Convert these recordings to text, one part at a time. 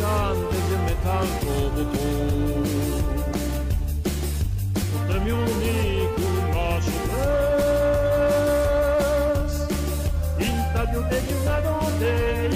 candıcı metan oldu Potremiuni conoscere, in taglio di una donna.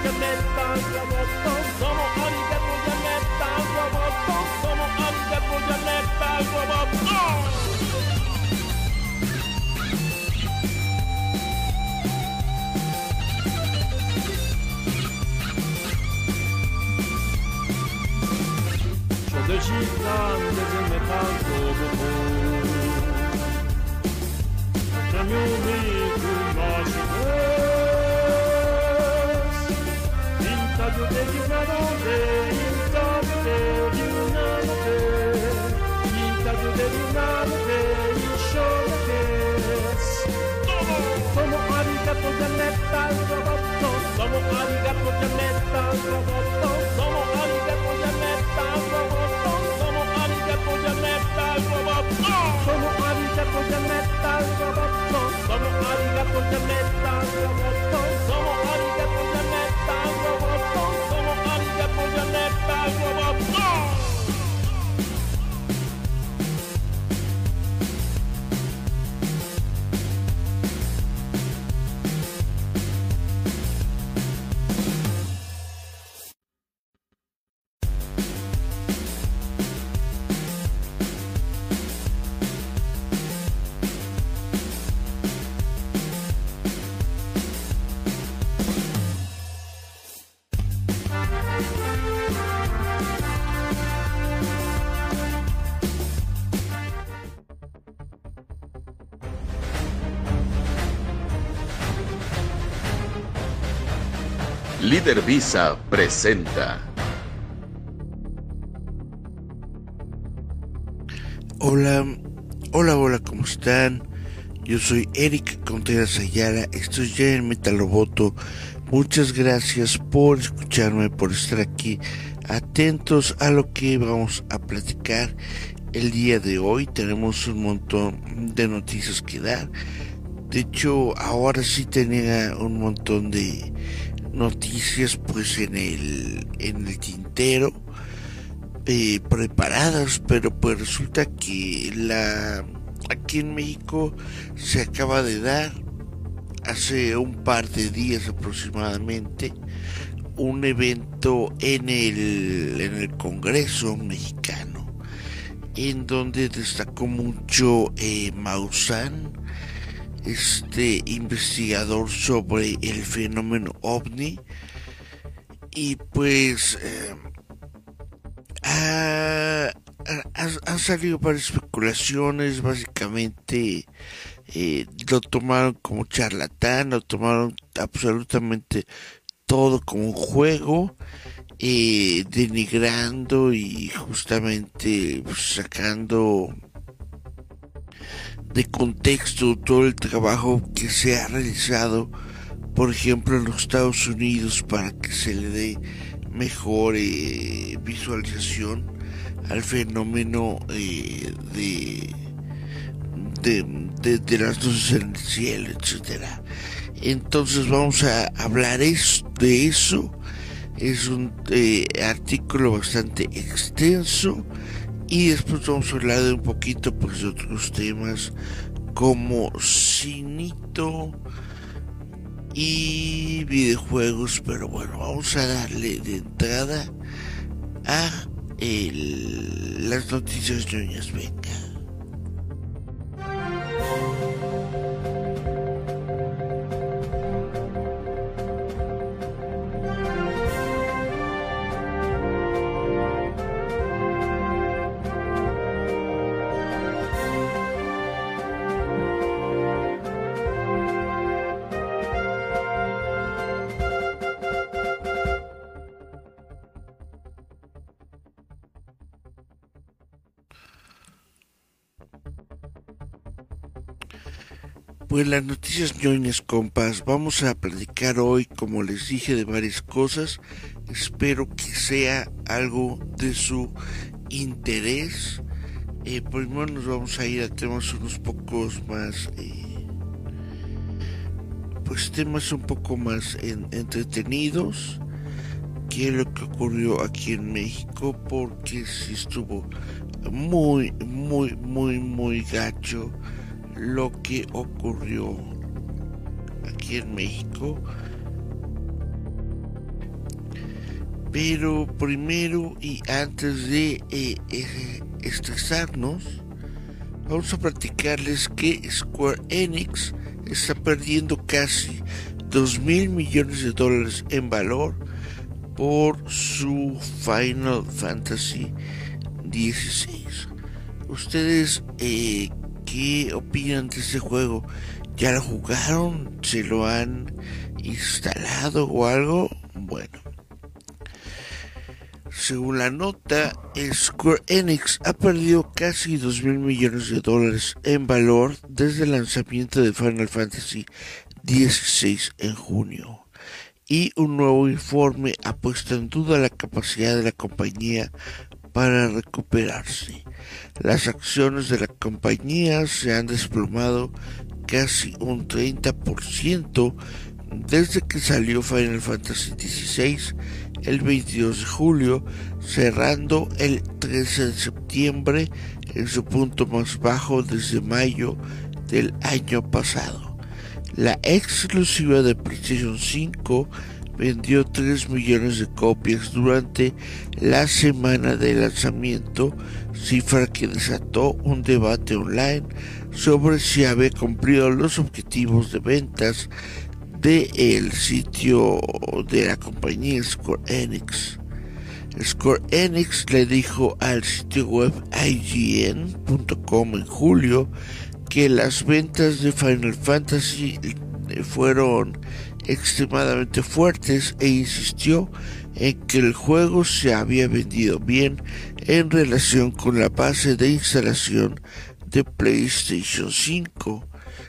Arigato di metal robotto, sono arigato di metal robotto, sono Sono arigato giannetta, sono arigato giannetta, sono metal robotto. Líder Visa presenta Hola, hola, hola, ¿cómo están? Yo soy Eric Contreras Ayala, estoy ya en Metaloboto. Muchas gracias por escucharme, por estar aquí, atentos a lo que vamos a platicar el día de hoy. Tenemos un montón de noticias que dar. De hecho, ahora sí tenía un montón de noticias pues en el, en el tintero eh, preparadas, pero pues resulta que la aquí en México se acaba de dar hace un par de días aproximadamente un evento en el en el Congreso mexicano en donde destacó mucho eh, Maussan este investigador sobre el fenómeno ovni y pues ha, ha- han salido varias especulaciones básicamente eh, lo tomaron como charlatán lo tomaron absolutamente todo como un juego eh, denigrando y justamente pues, sacando de contexto todo el trabajo que se ha realizado, por ejemplo, en los Estados Unidos para que se le dé mejor eh, visualización al fenómeno eh, de, de, de, de las luces en el cielo, etcétera. Entonces vamos a hablar de eso. Es un eh, artículo bastante extenso y después vamos a hablar de un poquito pues de otros temas como cinito y videojuegos, pero bueno, vamos a darle de entrada a las noticias ñoñas, venga. Pues las noticias ñoñas, compas, vamos a platicar hoy, como les dije, de varias cosas. Espero que sea algo de su interés. Eh, primero nos vamos a ir a temas unos pocos más, eh, pues temas un poco más entretenidos que lo que ocurrió aquí en México, porque si estuvo muy, muy, muy, muy gacho lo que ocurrió aquí en México. Pero primero y antes de eh, eh, estresarnos, vamos a platicarles que Square Enix está perdiendo casi 2 mil millones de dólares en valor por su Final Fantasy 16. ¿Ustedes eh, qué opinan de ese juego? ¿Ya lo jugaron? ¿Se lo han instalado o algo? Bueno. Según la nota, Square Enix ha perdido casi 2 mil millones de dólares en valor desde el lanzamiento de Final Fantasy XVI en junio. Y un nuevo informe ha puesto en duda la capacidad de la compañía para recuperarse. Las acciones de la compañía se han desplomado casi un 30% desde que salió Final Fantasy XVI el 22 de julio, cerrando el 13 de septiembre en su punto más bajo desde mayo del año pasado. La exclusiva de PlayStation 5 vendió 3 millones de copias durante la semana de lanzamiento, cifra que desató un debate online sobre si había cumplido los objetivos de ventas del sitio de la compañía Square Enix. Square Enix le dijo al sitio web IGN.com en julio que las ventas de Final Fantasy fueron extremadamente fuertes e insistió en que el juego se había vendido bien en relación con la base de instalación de PlayStation 5.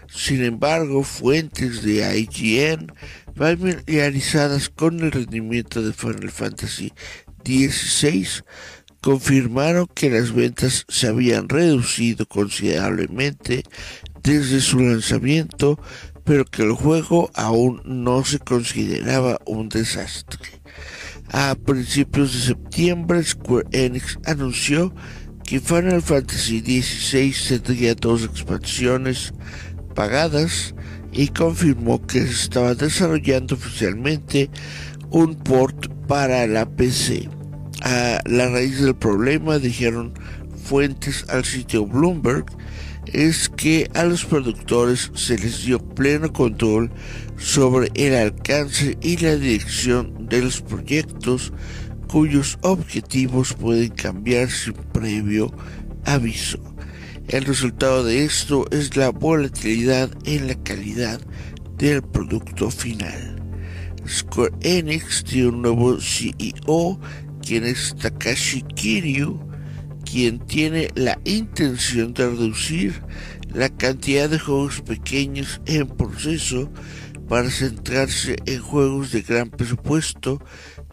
Sin embargo, fuentes de IGN familiarizadas con el rendimiento de Final Fantasy XVI confirmaron que las ventas se habían reducido considerablemente desde su lanzamiento pero que el juego aún no se consideraba un desastre. A principios de septiembre, Square Enix anunció que Final Fantasy XVI tendría dos expansiones pagadas y confirmó que se estaba desarrollando oficialmente un port para la PC. A la raíz del problema, dijeron fuentes al sitio Bloomberg, es que a los productores se les dio pleno control sobre el alcance y la dirección de los proyectos cuyos objetivos pueden cambiar sin previo aviso. El resultado de esto es la volatilidad en la calidad del producto final. Square Enix tiene un nuevo CEO, quien es Takashi Kiryu, quien tiene la intención de reducir la cantidad de juegos pequeños en proceso para centrarse en juegos de gran presupuesto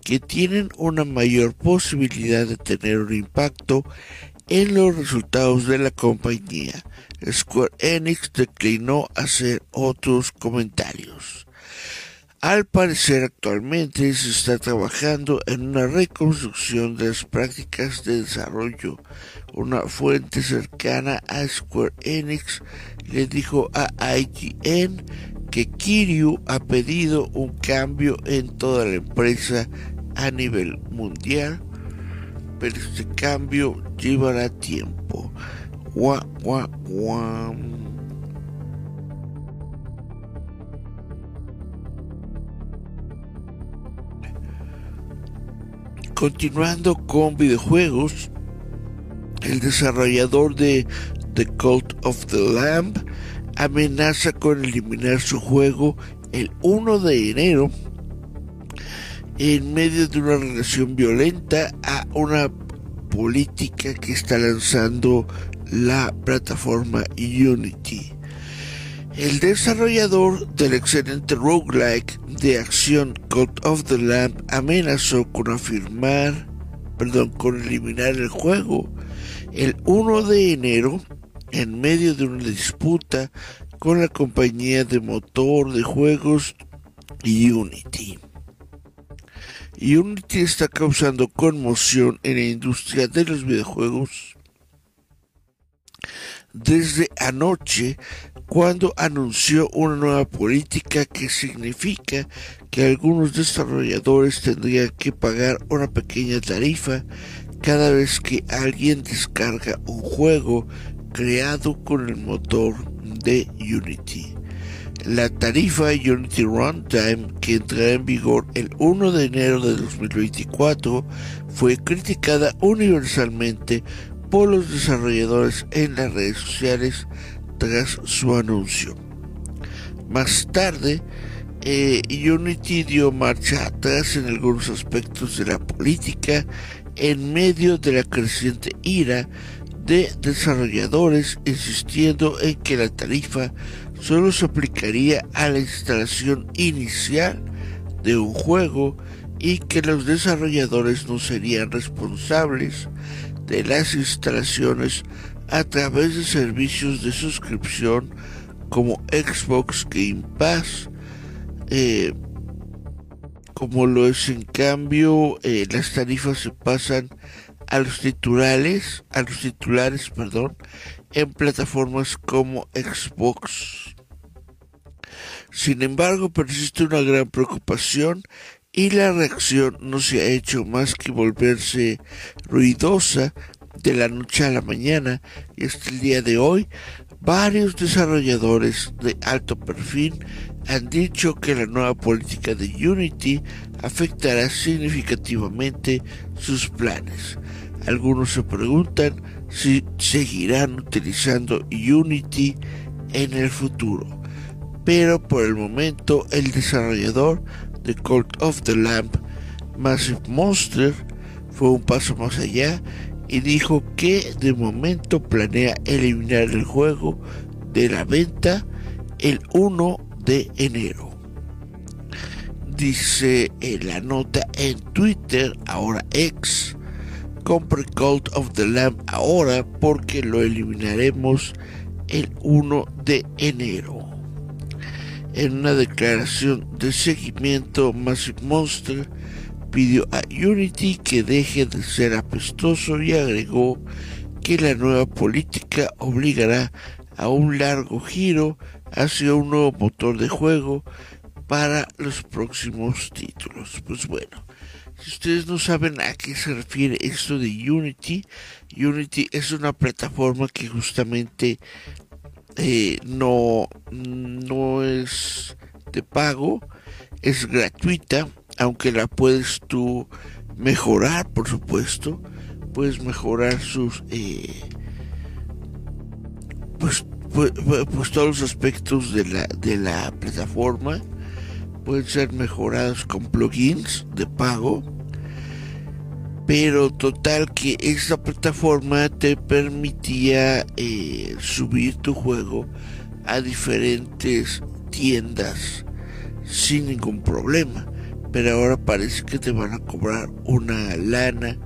que tienen una mayor posibilidad de tener un impacto en los resultados de la compañía. Square Enix declinó hacer otros comentarios. Al parecer actualmente se está trabajando en una reconstrucción de las prácticas de desarrollo. Una fuente cercana a Square Enix le dijo a IGN que Kiryu ha pedido un cambio en toda la empresa a nivel mundial, pero este cambio llevará tiempo. Continuando con videojuegos, el desarrollador de The Cult of the Lamb amenaza con eliminar su juego el 1 de enero en medio de una relación violenta a una política que está lanzando la plataforma Unity. El desarrollador del excelente roguelike de acción Code of the Lamb amenazó con afirmar, perdón, con eliminar el juego el 1 de enero en medio de una disputa con la compañía de motor de juegos Unity. Unity está causando conmoción en la industria de los videojuegos desde anoche cuando anunció una nueva política que significa que algunos desarrolladores tendrían que pagar una pequeña tarifa cada vez que alguien descarga un juego creado con el motor de Unity. La tarifa Unity Runtime, que entrará en vigor el 1 de enero de 2024, fue criticada universalmente por los desarrolladores en las redes sociales tras su anuncio. Más tarde, eh, Unity dio marcha atrás en algunos aspectos de la política en medio de la creciente ira de desarrolladores insistiendo en que la tarifa solo se aplicaría a la instalación inicial de un juego y que los desarrolladores no serían responsables de las instalaciones a través de servicios de suscripción como Xbox Game Pass, eh, como lo es en cambio eh, las tarifas se pasan a los titulares, a los titulares, perdón, en plataformas como Xbox. Sin embargo, persiste una gran preocupación y la reacción no se ha hecho más que volverse ruidosa de la noche a la mañana y hasta el día de hoy varios desarrolladores de alto perfil han dicho que la nueva política de Unity afectará significativamente sus planes. Algunos se preguntan si seguirán utilizando Unity en el futuro, pero por el momento el desarrollador de Cult of the Lamp, Massive Monster, fue un paso más allá y dijo que de momento planea eliminar el juego de la venta el 1 de enero. Dice en la nota en Twitter, ahora ex, compre Cult of the Lamb ahora porque lo eliminaremos el 1 de enero. En una declaración de seguimiento, Massive Monster pidió a Unity que deje de ser apestoso y agregó que la nueva política obligará a un largo giro hacia un nuevo motor de juego para los próximos títulos. Pues bueno, si ustedes no saben a qué se refiere esto de Unity, Unity es una plataforma que justamente eh, no, no es de pago, es gratuita, aunque la puedes tú mejorar, por supuesto, puedes mejorar sus... Eh, pues, pues, pues, todos los aspectos de la, de la plataforma pueden ser mejorados con plugins de pago. Pero total que esta plataforma te permitía eh, subir tu juego a diferentes tiendas sin ningún problema. Pero ahora parece que te van a cobrar una lana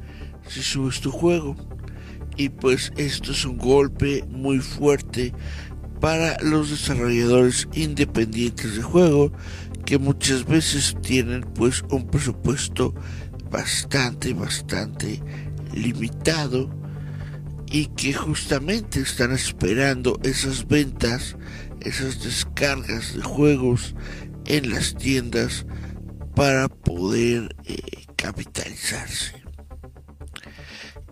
si subes tu juego. Y pues esto es un golpe muy fuerte para los desarrolladores independientes de juego que muchas veces tienen pues un presupuesto bastante, bastante limitado y que justamente están esperando esas ventas, esas descargas de juegos en las tiendas para poder eh, capitalizarse.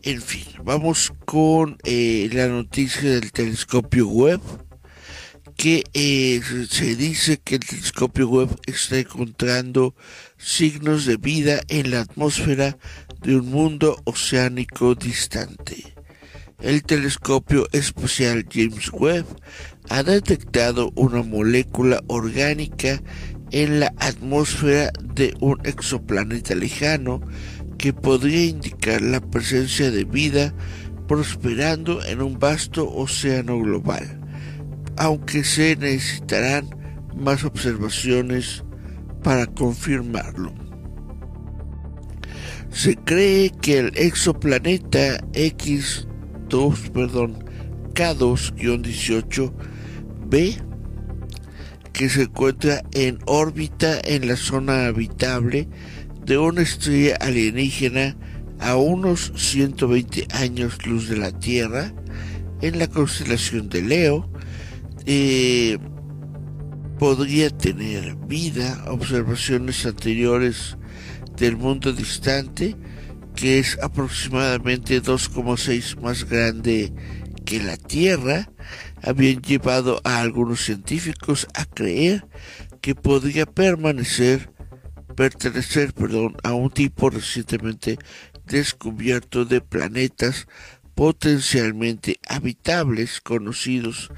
En fin, vamos con eh, la noticia del telescopio web que eh, se dice que el telescopio web está encontrando signos de vida en la atmósfera de un mundo oceánico distante. El telescopio espacial James Webb ha detectado una molécula orgánica en la atmósfera de un exoplaneta lejano que podría indicar la presencia de vida prosperando en un vasto océano global aunque se necesitarán más observaciones para confirmarlo. Se cree que el exoplaneta X2, perdón, K2-18b, que se encuentra en órbita en la zona habitable de una estrella alienígena a unos 120 años luz de la Tierra, en la constelación de Leo, eh, podría tener vida, observaciones anteriores del mundo distante, que es aproximadamente 2,6 más grande que la Tierra, habían llevado a algunos científicos a creer que podría permanecer, pertenecer, perdón, a un tipo recientemente descubierto de planetas potencialmente habitables conocidos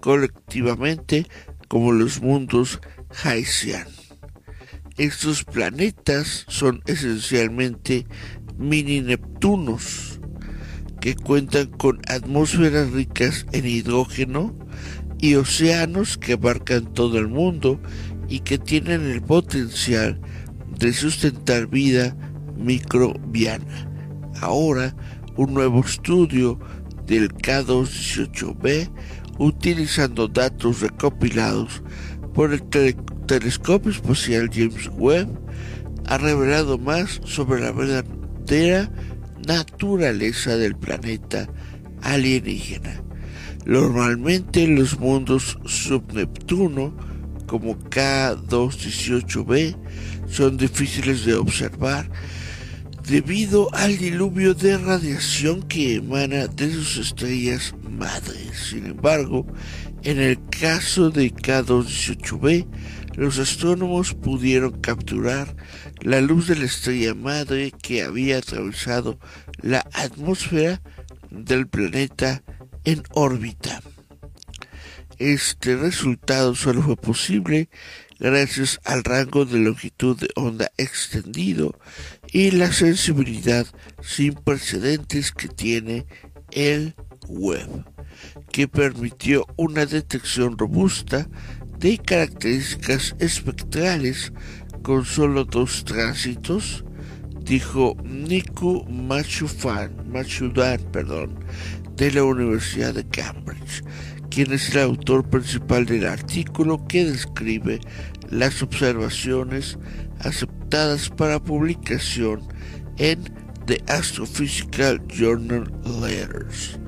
colectivamente como los mundos Haitian. Estos planetas son esencialmente mini Neptunos que cuentan con atmósferas ricas en hidrógeno y océanos que abarcan todo el mundo y que tienen el potencial de sustentar vida microbiana. Ahora, un nuevo estudio del K218b utilizando datos recopilados por el telescopio espacial James Webb ha revelado más sobre la verdadera naturaleza del planeta alienígena. Normalmente los mundos subneptuno como K218b son difíciles de observar debido al diluvio de radiación que emana de sus estrellas madres. Sin embargo, en el caso de K218b, los astrónomos pudieron capturar la luz de la estrella madre que había atravesado la atmósfera del planeta en órbita. Este resultado solo fue posible gracias al rango de longitud de onda extendido y la sensibilidad sin precedentes que tiene el web, que permitió una detección robusta de características espectrales con solo dos tránsitos, dijo Niku Machufan, Machudan, perdón, de la Universidad de Cambridge, quien es el autor principal del artículo que describe las observaciones aceptadas para publicación en The Astrophysical Journal Letters.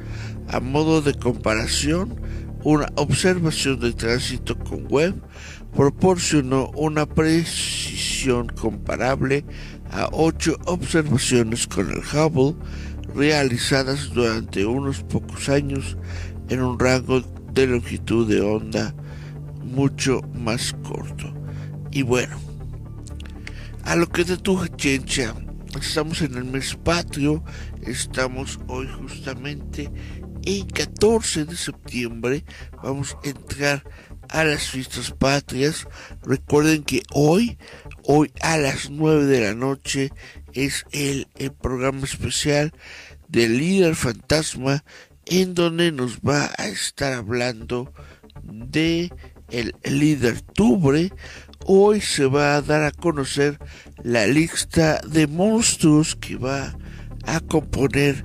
A modo de comparación, una observación de tránsito con Webb proporcionó una precisión comparable a ocho observaciones con el Hubble realizadas durante unos pocos años en un rango de longitud de onda mucho más corto. Y bueno, a lo que de tu chencha, estamos en el mes patrio, estamos hoy justamente en 14 de septiembre, vamos a entrar a las fiestas patrias. Recuerden que hoy, hoy a las 9 de la noche es el, el programa especial del líder fantasma en donde nos va a estar hablando de el líder tubre. Hoy se va a dar a conocer la lista de monstruos que va a componer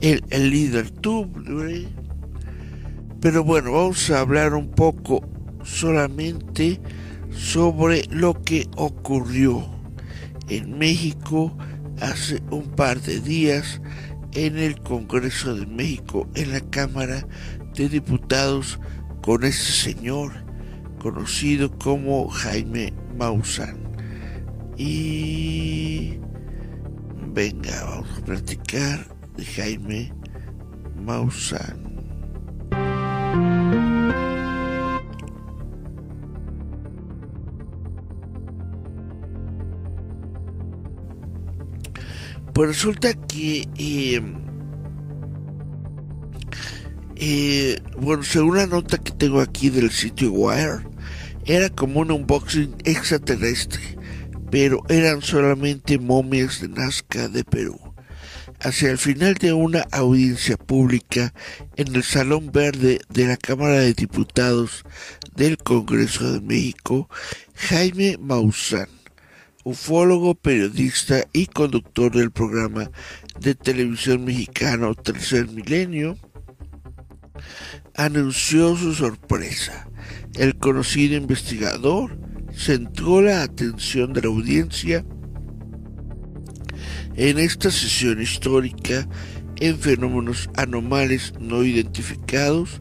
el, el líder tubre. Pero bueno, vamos a hablar un poco solamente sobre lo que ocurrió en México hace un par de días en el Congreso de México, en la Cámara de Diputados, con ese señor conocido como Jaime Maussan. Y venga, vamos a platicar de Jaime Maussan. Pues resulta que, eh, eh, bueno, según la nota que tengo aquí del sitio Wire, era como un unboxing extraterrestre, pero eran solamente momias de Nazca de Perú. Hacia el final de una audiencia pública en el Salón Verde de la Cámara de Diputados del Congreso de México, Jaime Maussan, ufólogo, periodista y conductor del programa de televisión mexicano Tercer Milenio, anunció su sorpresa. El conocido investigador centró la atención de la audiencia en esta sesión histórica en fenómenos anomales no identificados,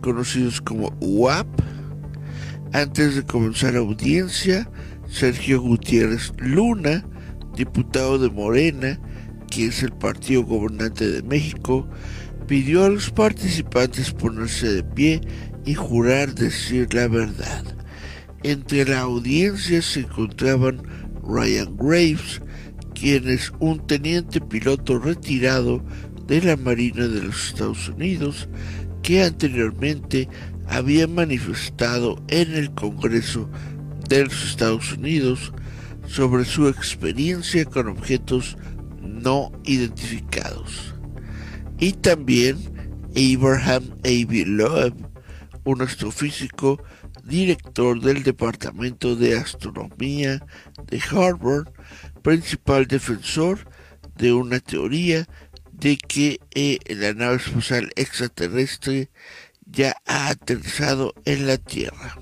conocidos como UAP. Antes de comenzar la audiencia, Sergio Gutiérrez Luna, diputado de Morena, que es el partido gobernante de México, pidió a los participantes ponerse de pie y jurar decir la verdad. Entre la audiencia se encontraban Ryan Graves, quien es un teniente piloto retirado de la Marina de los Estados Unidos, que anteriormente había manifestado en el Congreso de los Estados Unidos sobre su experiencia con objetos no identificados. Y también Abraham A.B. Loeb, un astrofísico director del Departamento de Astronomía de Harvard, principal defensor de una teoría de que eh, la nave espacial extraterrestre ya ha aterrizado en la Tierra.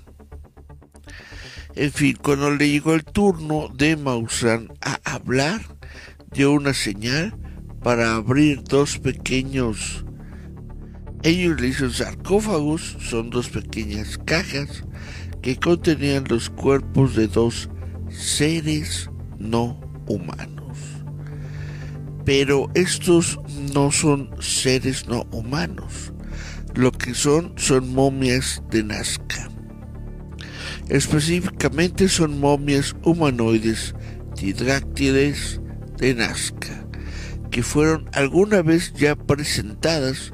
En fin, cuando le llegó el turno de Maussan a hablar, dio una señal para abrir dos pequeños, ellos le dicen sarcófagos, son dos pequeñas cajas que contenían los cuerpos de dos seres no humanos. Pero estos no son seres no humanos. Lo que son son momias de Nazca. Específicamente son momias humanoides tidráctides de Nazca, que fueron alguna vez ya presentadas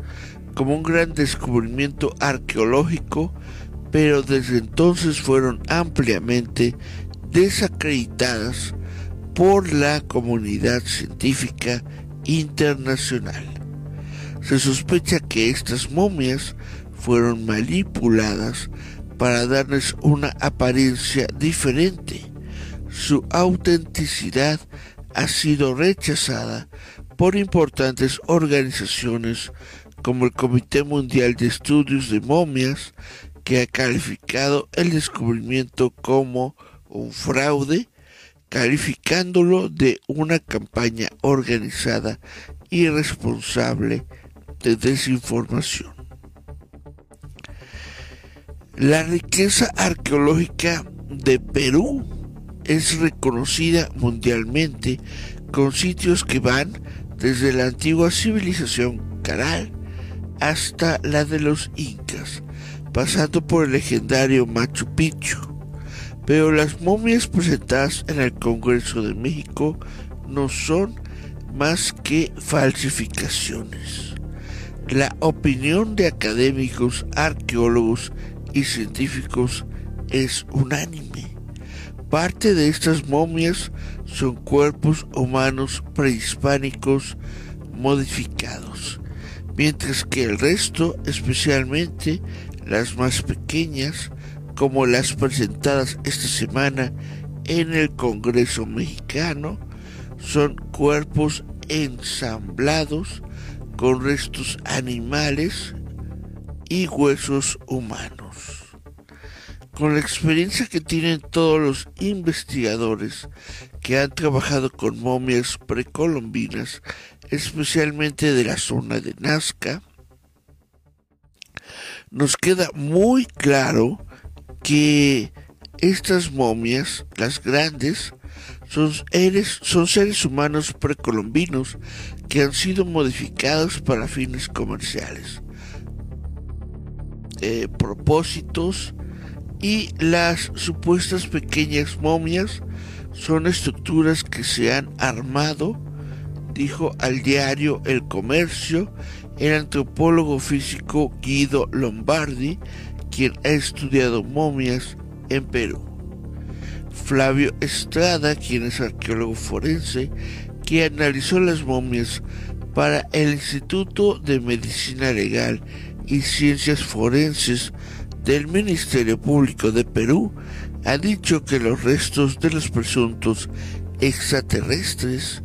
como un gran descubrimiento arqueológico, pero desde entonces fueron ampliamente desacreditadas por la comunidad científica internacional. Se sospecha que estas momias fueron manipuladas para darles una apariencia diferente. Su autenticidad ha sido rechazada por importantes organizaciones como el Comité Mundial de Estudios de Momias, que ha calificado el descubrimiento como un fraude calificándolo de una campaña organizada y responsable de desinformación. La riqueza arqueológica de Perú es reconocida mundialmente con sitios que van desde la antigua civilización Caral hasta la de los incas, pasando por el legendario Machu Picchu pero las momias presentadas en el Congreso de México no son más que falsificaciones. La opinión de académicos, arqueólogos y científicos es unánime. Parte de estas momias son cuerpos humanos prehispánicos modificados, mientras que el resto, especialmente las más pequeñas, como las presentadas esta semana en el Congreso mexicano, son cuerpos ensamblados con restos animales y huesos humanos. Con la experiencia que tienen todos los investigadores que han trabajado con momias precolombinas, especialmente de la zona de Nazca, nos queda muy claro que estas momias, las grandes, son seres, humanos precolombinos que han sido modificados para fines comerciales, eh, propósitos y las supuestas pequeñas momias son estructuras que se han armado, dijo al diario El Comercio el antropólogo físico Guido Lombardi quien ha estudiado momias en Perú. Flavio Estrada, quien es arqueólogo forense, que analizó las momias para el Instituto de Medicina Legal y Ciencias Forenses del Ministerio Público de Perú ha dicho que los restos de los presuntos extraterrestres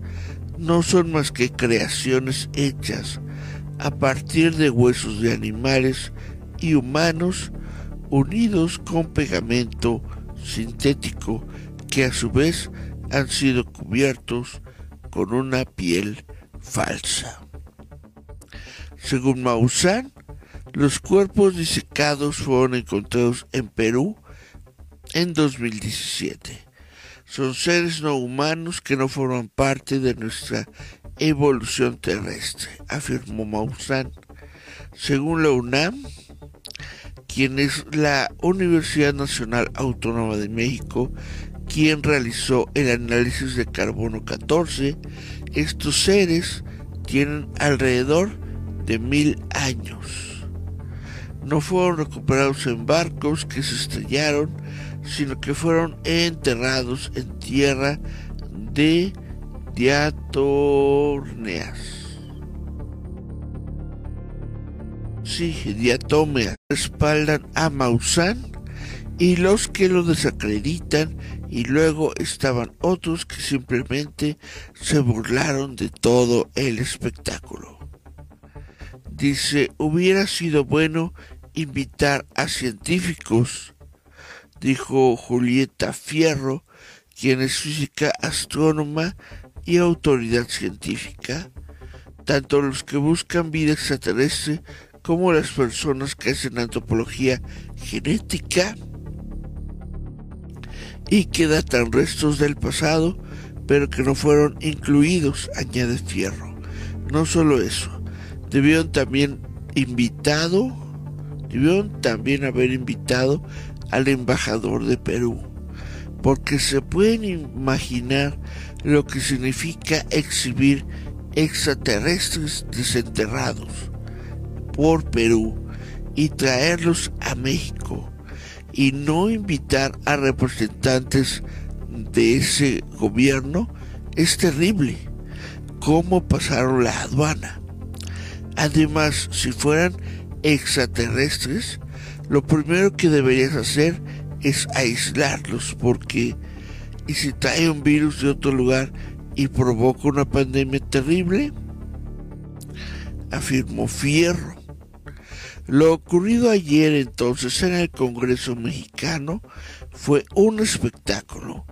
no son más que creaciones hechas a partir de huesos de animales y humanos unidos con pegamento sintético que a su vez han sido cubiertos con una piel falsa. Según Maussan, los cuerpos disecados fueron encontrados en Perú en 2017. Son seres no humanos que no forman parte de nuestra evolución terrestre, afirmó Maussan. Según la UNAM, quien es la Universidad Nacional Autónoma de México, quien realizó el análisis de carbono 14, estos seres tienen alrededor de mil años. No fueron recuperados en barcos que se estrellaron, sino que fueron enterrados en tierra de diatorneas. Diatomeas. Respaldan a Maussan y los que lo desacreditan y luego estaban otros que simplemente se burlaron de todo el espectáculo. Dice, hubiera sido bueno invitar a científicos dijo Julieta Fierro, quien es física astrónoma y autoridad científica, tanto los que buscan vida extraterrestre como las personas que hacen antropología genética y que datan restos del pasado, pero que no fueron incluidos, añade Fierro. No solo eso, debieron también invitado, debieron también haber invitado al embajador de Perú, porque se pueden imaginar lo que significa exhibir extraterrestres desenterrados por Perú y traerlos a México y no invitar a representantes de ese gobierno es terrible. ¿Cómo pasaron la aduana? Además, si fueran extraterrestres, lo primero que deberías hacer es aislarlos porque y si trae un virus de otro lugar y provoca una pandemia terrible, afirmó Fierro. Lo ocurrido ayer entonces en el Congreso mexicano fue un espectáculo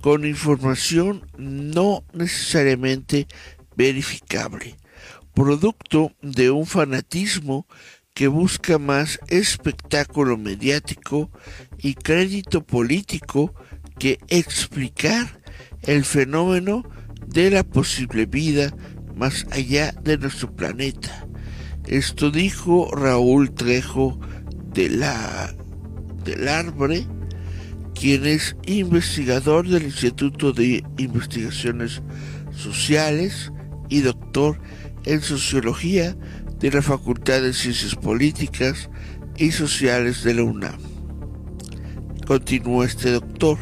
con información no necesariamente verificable, producto de un fanatismo que busca más espectáculo mediático y crédito político que explicar el fenómeno de la posible vida más allá de nuestro planeta. Esto dijo Raúl Trejo de la, del Arbre, quien es investigador del Instituto de Investigaciones Sociales y doctor en Sociología de la Facultad de Ciencias Políticas y Sociales de la UNAM. Continuó este doctor.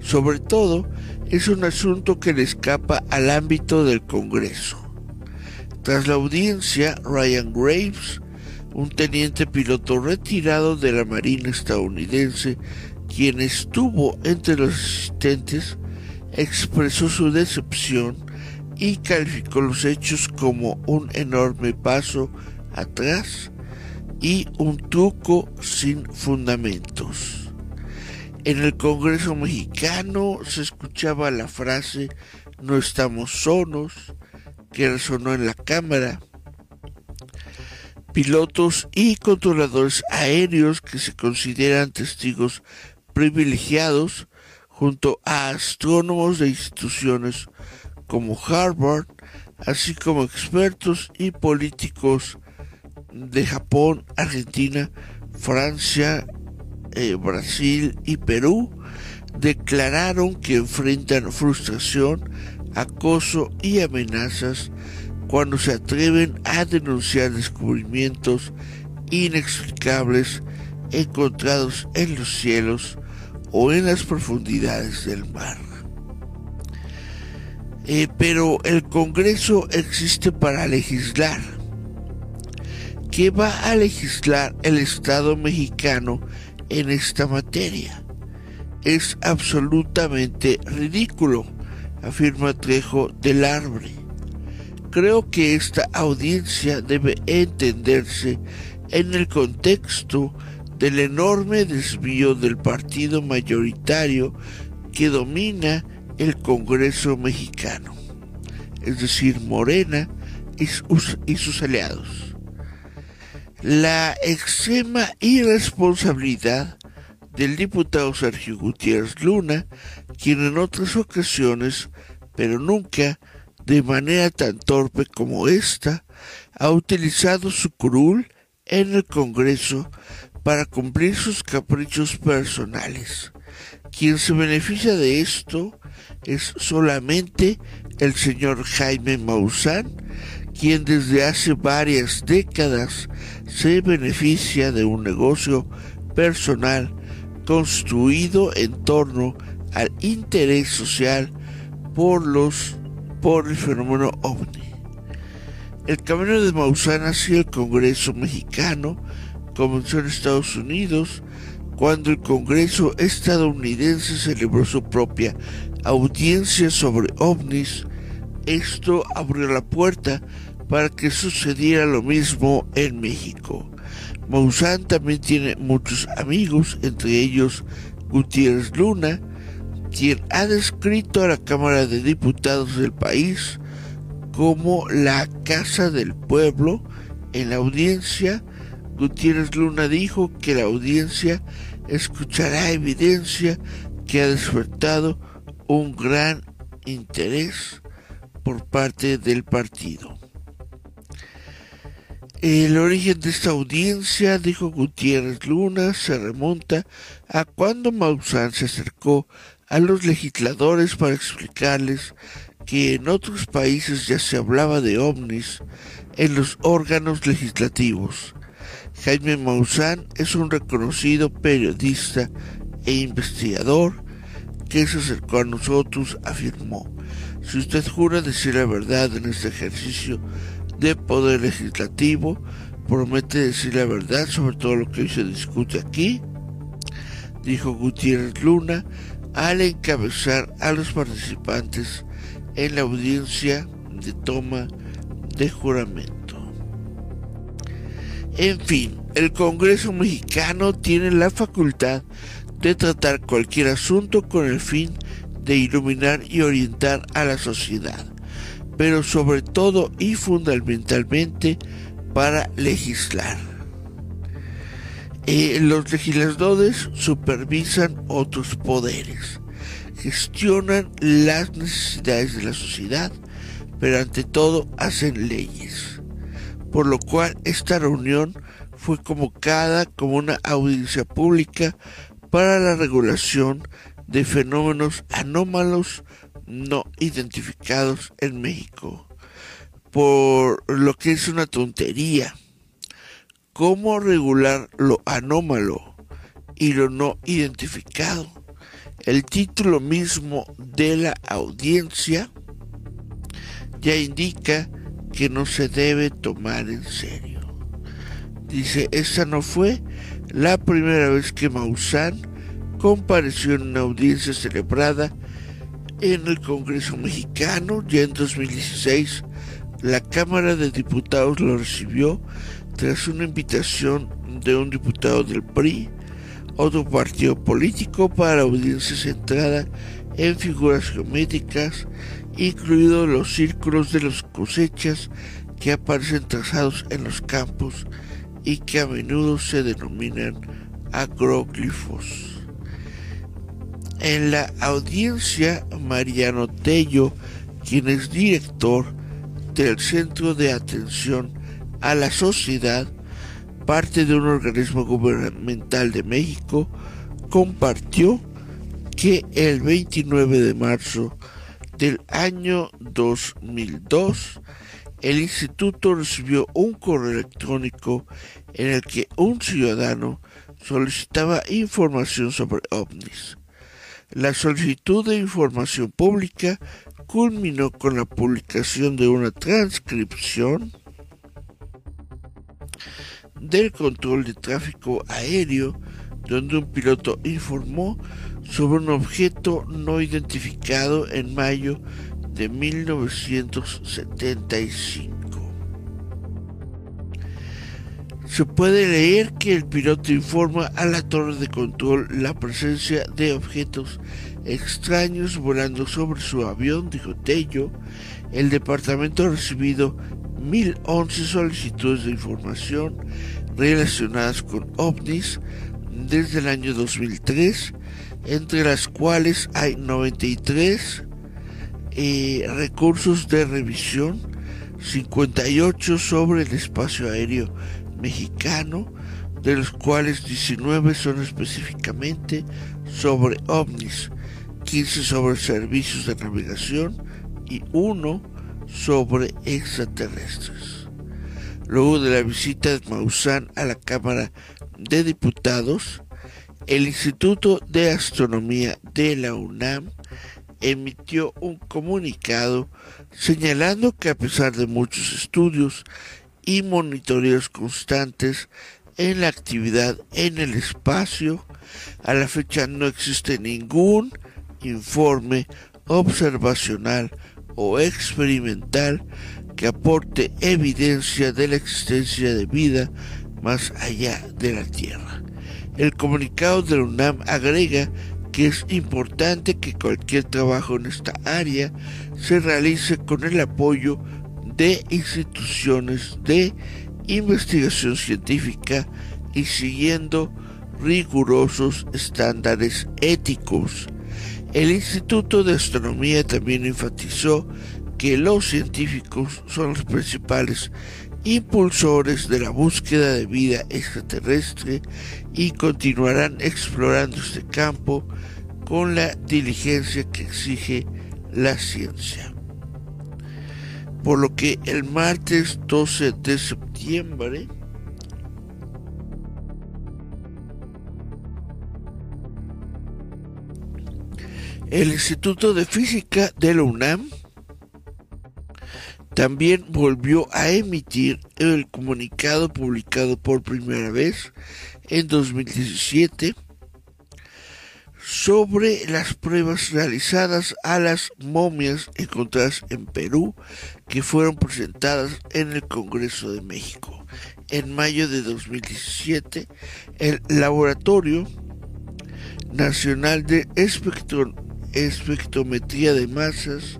Sobre todo, es un asunto que le escapa al ámbito del Congreso. Tras la audiencia, Ryan Graves, un teniente piloto retirado de la Marina estadounidense, quien estuvo entre los asistentes, expresó su decepción y calificó los hechos como un enorme paso atrás y un truco sin fundamentos. En el Congreso mexicano se escuchaba la frase no estamos solos, que resonó en la Cámara. Pilotos y controladores aéreos que se consideran testigos privilegiados junto a astrónomos de instituciones como Harvard, así como expertos y políticos de Japón, Argentina, Francia, eh, Brasil y Perú, declararon que enfrentan frustración, acoso y amenazas cuando se atreven a denunciar descubrimientos inexplicables encontrados en los cielos o en las profundidades del mar. Eh, pero el Congreso existe para legislar. ¿Qué va a legislar el Estado mexicano en esta materia? Es absolutamente ridículo, afirma Trejo del Arbre. Creo que esta audiencia debe entenderse en el contexto del enorme desvío del partido mayoritario que domina el Congreso mexicano, es decir, Morena y sus, aliados. La extrema irresponsabilidad del diputado Sergio Gutiérrez Luna, quien en otras ocasiones, pero nunca de manera tan torpe como esta, ha utilizado su curul en el Congreso para cumplir sus caprichos personales. Quien se beneficia de esto es solamente el señor Jaime Maussan, quien desde hace varias décadas se beneficia de un negocio personal construido en torno al interés social por los por el fenómeno ovni. El camino de Maussan hacia el Congreso mexicano comenzó en Estados Unidos cuando el Congreso estadounidense celebró su propia audiencia sobre ovnis. Esto abrió la puerta para que sucediera lo mismo en México. Maussan también tiene muchos amigos, entre ellos Gutiérrez Luna, quien ha descrito a la Cámara de Diputados del país como la Casa del Pueblo en la audiencia Gutiérrez Luna dijo que la audiencia escuchará evidencia que ha despertado un gran interés por parte del partido. El origen de esta audiencia, dijo Gutiérrez Luna, se remonta a cuando Maussan se acercó a los legisladores para explicarles que en otros países ya se hablaba de ovnis en los órganos legislativos Jaime Maussan es un reconocido periodista e investigador que se acercó a nosotros, afirmó. Si usted jura decir la verdad en este ejercicio de poder legislativo, promete decir la verdad sobre todo lo que hoy se discute aquí, dijo Gutiérrez Luna al encabezar a los participantes en la audiencia de toma de juramento. En fin, el Congreso mexicano tiene la facultad de tratar cualquier asunto con el fin de iluminar y orientar a la sociedad, pero sobre todo y fundamentalmente para legislar. Eh, los legisladores supervisan otros poderes, gestionan las necesidades de la sociedad, pero ante todo hacen leyes por lo cual esta reunión fue convocada como una audiencia pública para la regulación de fenómenos anómalos no identificados en México, por lo que es una tontería. ¿Cómo regular lo anómalo y lo no identificado? El título mismo de la audiencia ya indica que no se debe tomar en serio. Dice, esta no fue la primera vez que Maussan compareció en una audiencia celebrada en el Congreso mexicano. Ya en 2016, la Cámara de Diputados lo recibió tras una invitación de un diputado del PRI, otro partido político, para audiencia centrada en figuras geométricas incluidos los círculos de las cosechas que aparecen trazados en los campos y que a menudo se denominan agroglifos. En la audiencia, Mariano Tello, quien es director del Centro de Atención a la Sociedad, parte de un organismo gubernamental de México, compartió que el 29 de marzo del año 2002, el instituto recibió un correo electrónico en el que un ciudadano solicitaba información sobre ovnis. La solicitud de información pública culminó con la publicación de una transcripción del control de tráfico aéreo donde un piloto informó sobre un objeto no identificado en mayo de 1975. Se puede leer que el piloto informa a la torre de control la presencia de objetos extraños volando sobre su avión, dijo Tello. El departamento ha recibido 1011 solicitudes de información relacionadas con ovnis desde el año 2003, entre las cuales hay 93 eh, recursos de revisión, 58 sobre el espacio aéreo mexicano, de los cuales 19 son específicamente sobre ovnis, 15 sobre servicios de navegación y 1 sobre extraterrestres. Luego de la visita de Maussan a la Cámara de Diputados, el Instituto de Astronomía de la UNAM emitió un comunicado señalando que a pesar de muchos estudios y monitoreos constantes en la actividad en el espacio, a la fecha no existe ningún informe observacional o experimental que aporte evidencia de la existencia de vida más allá de la Tierra. El comunicado de la UNAM agrega que es importante que cualquier trabajo en esta área se realice con el apoyo instituciones de investigación científica y siguiendo rigurosos estándares éticos. El Instituto de Astronomía también enfatizó que los científicos son los principales impulsores de la búsqueda de vida extraterrestre y continuarán explorando este campo con la diligencia que exige la ciencia. Por lo que el martes 12 de septiembre el Instituto de Física de la UNAM también volvió a emitir el comunicado publicado por primera vez en 2017 sobre las pruebas realizadas a las momias encontradas en Perú que fueron presentadas en el Congreso de México. En mayo de 2017, el Laboratorio Nacional de Espectrometría de Masas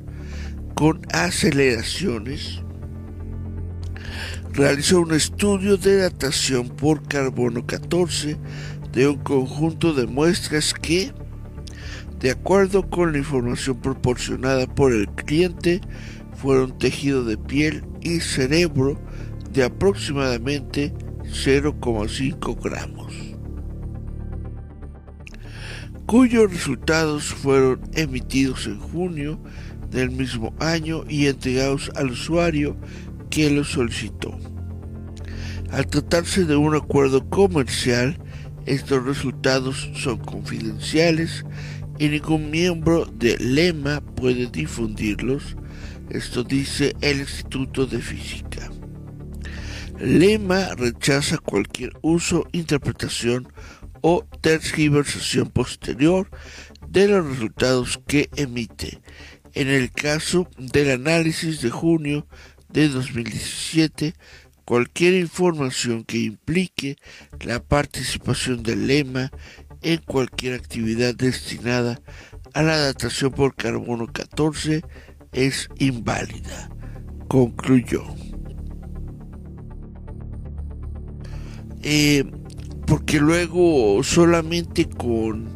con aceleraciones, realizó un estudio de datación por carbono 14 de un conjunto de muestras que, de acuerdo con la información proporcionada por el cliente, fueron tejido de piel y cerebro de aproximadamente 0,5 gramos, cuyos resultados fueron emitidos en junio del mismo año y entregados al usuario que lo solicitó. Al tratarse de un acuerdo comercial, estos resultados son confidenciales y ningún miembro de LEMA puede difundirlos. Esto dice el Instituto de Física. LEMA rechaza cualquier uso, interpretación o tergiversación posterior de los resultados que emite en el caso del análisis de junio de 2017, cualquier información que implique la participación del lema en cualquier actividad destinada a la datación por carbono 14 es inválida, concluyó. Eh, porque luego solamente con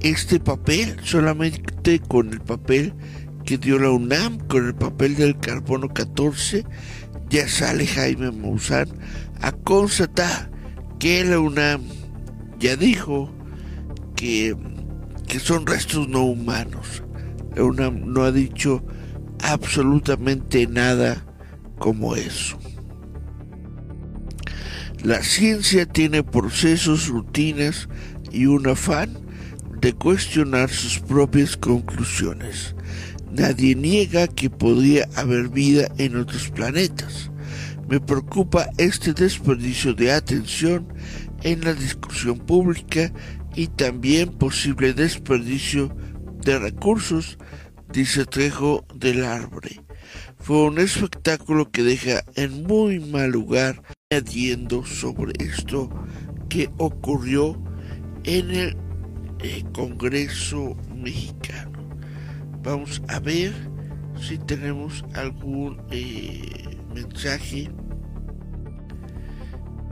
este papel, solamente con el papel que dio la UNAM con el papel del carbono 14, ya sale Jaime Maussan a constatar que la UNAM ya dijo que, que son restos no humanos. La UNAM no ha dicho absolutamente nada como eso. La ciencia tiene procesos, rutinas y un afán de cuestionar sus propias conclusiones Nadie niega que podría haber vida en otros planetas. Me preocupa este desperdicio de atención en la discusión pública y también posible desperdicio de recursos, dice Trejo del Arbre. Fue un espectáculo que deja en muy mal lugar añadiendo sobre esto que ocurrió en el eh, Congreso mexicano. Vamos a ver si tenemos algún eh, mensaje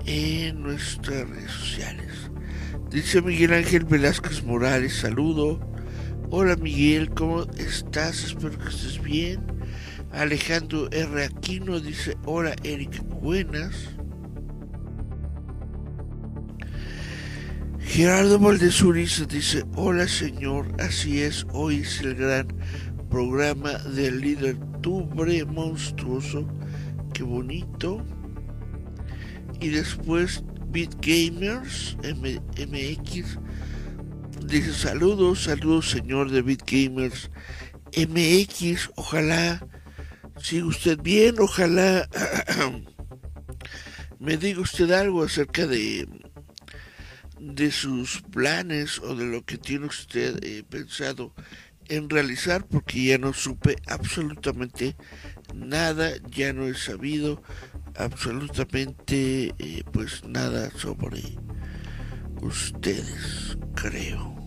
en nuestras redes sociales. Dice Miguel Ángel Velázquez Morales, saludo. Hola Miguel, ¿cómo estás? Espero que estés bien. Alejandro R. Aquino dice, hola Eric, buenas. Gerardo Valdezuriza dice, hola señor, así es, hoy es el gran programa del líder tubre monstruoso, qué bonito. Y después Beat Gamers MX dice saludos, saludos señor Beat Gamers MX, ojalá siga usted bien, ojalá me diga usted algo acerca de de sus planes o de lo que tiene usted eh, pensado en realizar porque ya no supe absolutamente nada, ya no he sabido absolutamente eh, pues nada sobre ustedes, creo.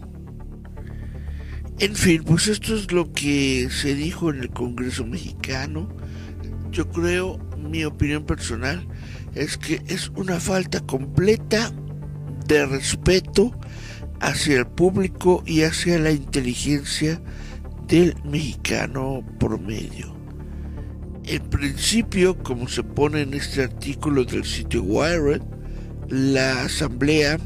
En fin, pues esto es lo que se dijo en el Congreso mexicano. Yo creo, mi opinión personal, es que es una falta completa de respeto hacia el público y hacia la inteligencia del mexicano promedio. En principio, como se pone en este artículo del sitio Wired, la asamblea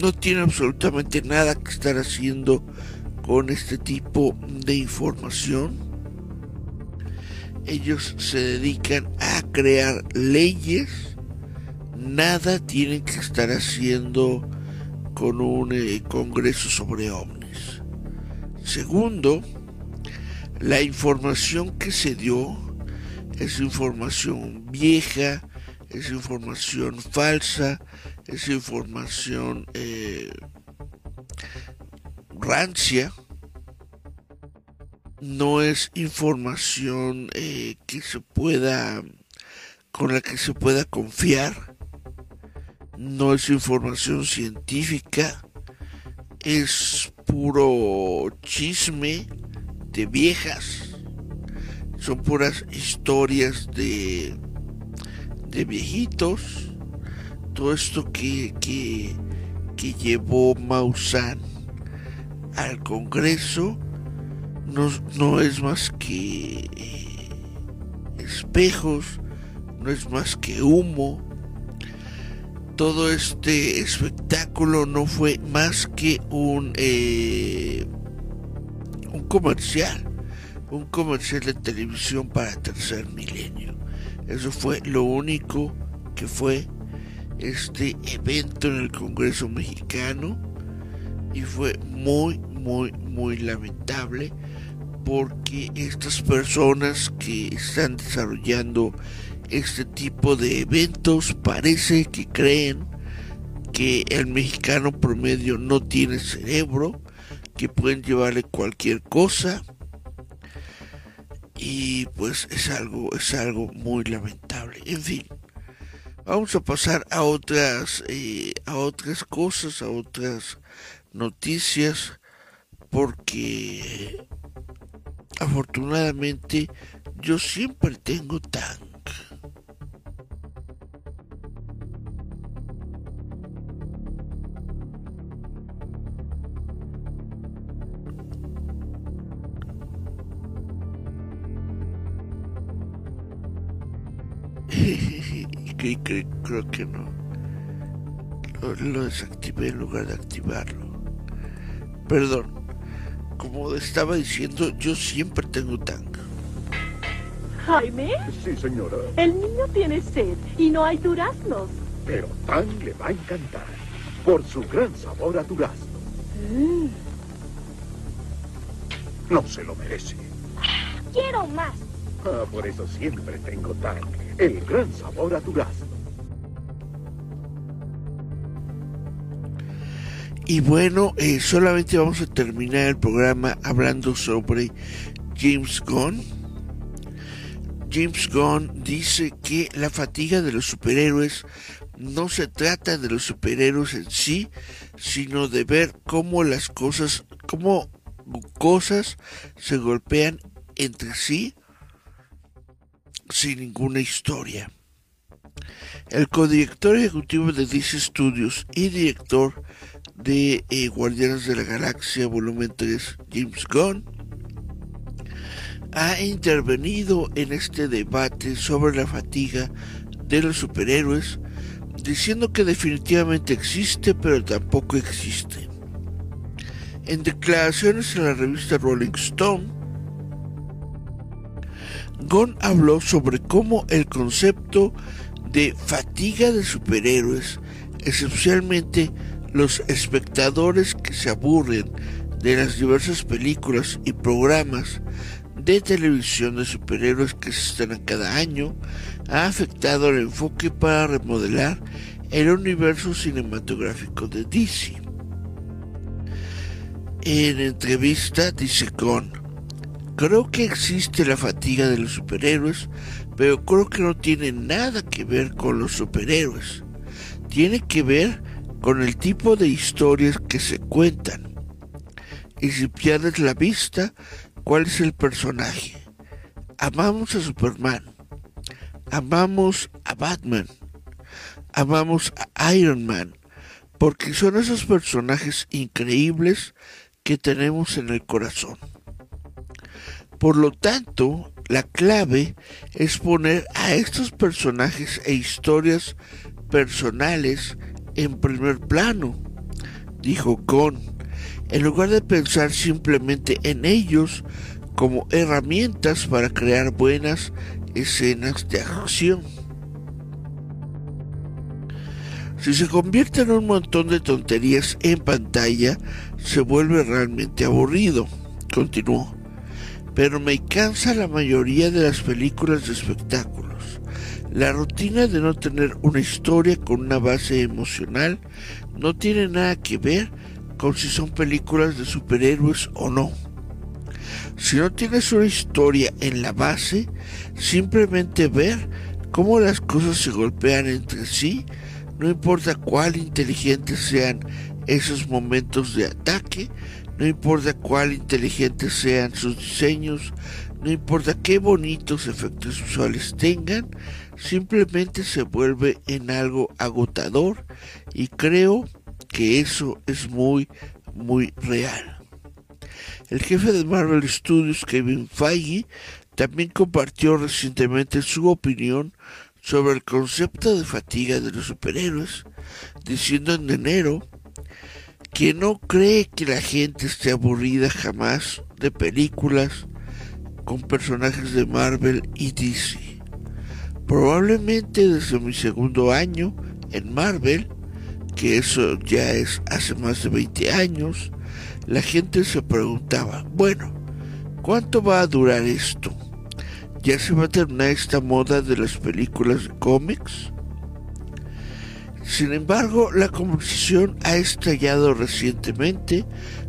no tiene absolutamente nada que estar haciendo con este tipo de información. Ellos se dedican a crear leyes nada tienen que estar haciendo con un eh, congreso sobre ovnis. Segundo, la información que se dio es información vieja, es información falsa, es información eh, rancia, no es información eh, que se pueda con la que se pueda confiar no es información científica, es puro chisme de viejas, son puras historias de, de viejitos, todo esto que, que, que llevó Maussan al Congreso no, no es más que eh, espejos, no es más que humo, todo este espectáculo no fue más que un, eh, un comercial, un comercial de televisión para tercer milenio. Eso fue lo único que fue este evento en el Congreso mexicano y fue muy, muy, muy lamentable porque estas personas que están desarrollando este tipo de eventos parece que creen que el mexicano promedio no tiene cerebro, que pueden llevarle cualquier cosa y pues es algo es algo muy lamentable. En fin, vamos a pasar a otras eh, a otras cosas, a otras noticias porque afortunadamente yo siempre tengo tan creo que no. Lo, desactivé en lugar de activarlo. Perdón. Como estaba diciendo, yo siempre tengo tanga. Jaime. Sí, señora. El niño tiene sed y no hay duraznos. Pero Tan le va a encantar por su gran sabor a durazno. Mm. No se lo merece. Quiero más. Ah, por eso siempre tengo Tang, el gran sabor a durazno. Y bueno, eh, solamente vamos a terminar el programa hablando sobre James Gunn. James Gunn dice que la fatiga de los superhéroes no se trata de los superhéroes en sí, sino de ver cómo las cosas, cómo cosas se golpean entre sí sin ninguna historia. El codirector ejecutivo de DC Studios y director de eh, Guardianes de la Galaxia Volumen 3, James Gunn, ha intervenido en este debate sobre la fatiga de los superhéroes, diciendo que definitivamente existe, pero tampoco existe. En declaraciones en la revista Rolling Stone, Gunn habló sobre cómo el concepto de fatiga de superhéroes, especialmente los espectadores que se aburren de las diversas películas y programas de televisión de superhéroes que se estrenan cada año, ha afectado el enfoque para remodelar el universo cinematográfico de DC. En entrevista dice Gunn, creo que existe la fatiga de los superhéroes, pero creo que no tiene nada que ver con los superhéroes. Tiene que ver con el tipo de historias que se cuentan. Y si pierdes la vista, ¿cuál es el personaje? Amamos a Superman. Amamos a Batman. Amamos a Iron Man. Porque son esos personajes increíbles que tenemos en el corazón. Por lo tanto, la clave es poner a estos personajes e historias personales en primer plano, dijo Gon, en lugar de pensar simplemente en ellos como herramientas para crear buenas escenas de acción. Si se convierte en un montón de tonterías en pantalla, se vuelve realmente aburrido, continuó. Pero me cansa la mayoría de las películas de espectáculos. La rutina de no tener una historia con una base emocional no tiene nada que ver con si son películas de superhéroes o no. Si no tienes una historia en la base, simplemente ver cómo las cosas se golpean entre sí, no importa cuál inteligentes sean esos momentos de ataque, no importa cuál inteligentes sean sus diseños, no importa qué bonitos efectos visuales tengan, simplemente se vuelve en algo agotador y creo que eso es muy, muy real. El jefe de Marvel Studios, Kevin Feige, también compartió recientemente su opinión sobre el concepto de fatiga de los superhéroes, diciendo en enero que no cree que la gente esté aburrida jamás de películas con personajes de Marvel y DC. Probablemente desde mi segundo año en Marvel, que eso ya es hace más de 20 años, la gente se preguntaba, bueno, ¿cuánto va a durar esto? ¿Ya se va a terminar esta moda de las películas de cómics? Sin embargo, la conversación ha estallado recientemente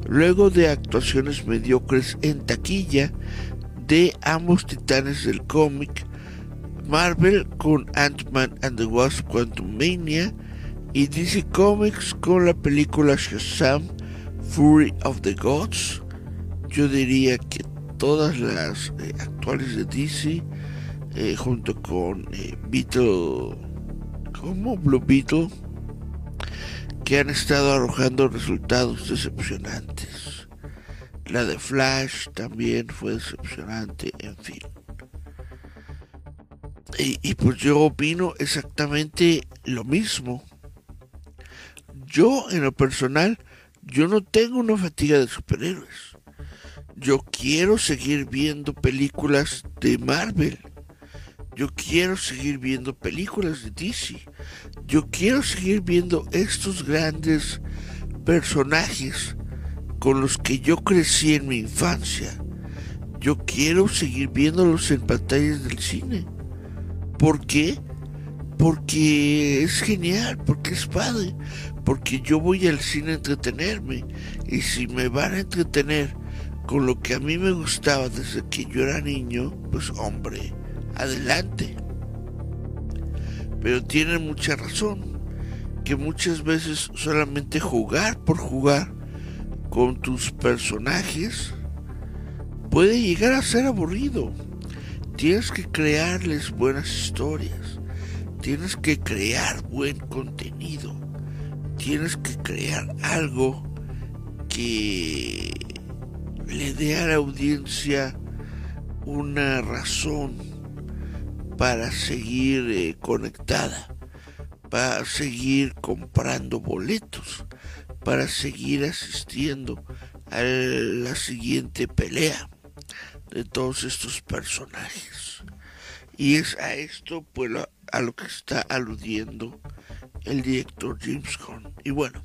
luego de actuaciones mediocres en taquilla de ambos titanes del cómic Marvel con Ant-Man and the Wasp Quantum Mania y DC Comics con la película Shazam Fury of the Gods. Yo diría que todas las eh, actuales de DC eh, junto con eh, Beetle como Blue Beetle que han estado arrojando resultados decepcionantes. La de Flash también fue decepcionante, en fin. Y, pues yo opino exactamente lo mismo. Yo, en lo personal, yo no tengo una fatiga de superhéroes. Yo quiero seguir viendo películas de Marvel. Yo quiero seguir viendo películas de DC. Yo quiero seguir viendo estos grandes personajes con los que yo crecí en mi infancia yo quiero seguir viéndolos en pantallas del cine. ¿Por qué? Porque es genial, porque es padre, porque yo voy al cine a entretenerme y si me van a entretener con lo que a mí me gustaba desde que yo era niño, pues hombre, adelante. Pero tienen mucha razón, que muchas veces solamente jugar por jugar con tus personajes puede llegar a ser aburrido. Tienes que crearles buenas historias. Tienes que crear buen contenido. Tienes que crear algo que le dé a la audiencia una razón para seguir eh, conectada, para seguir comprando boletos, para seguir asistiendo a la siguiente pelea de todos estos personajes. Y es a esto pues a lo que está aludiendo el director James Gunn. Y bueno,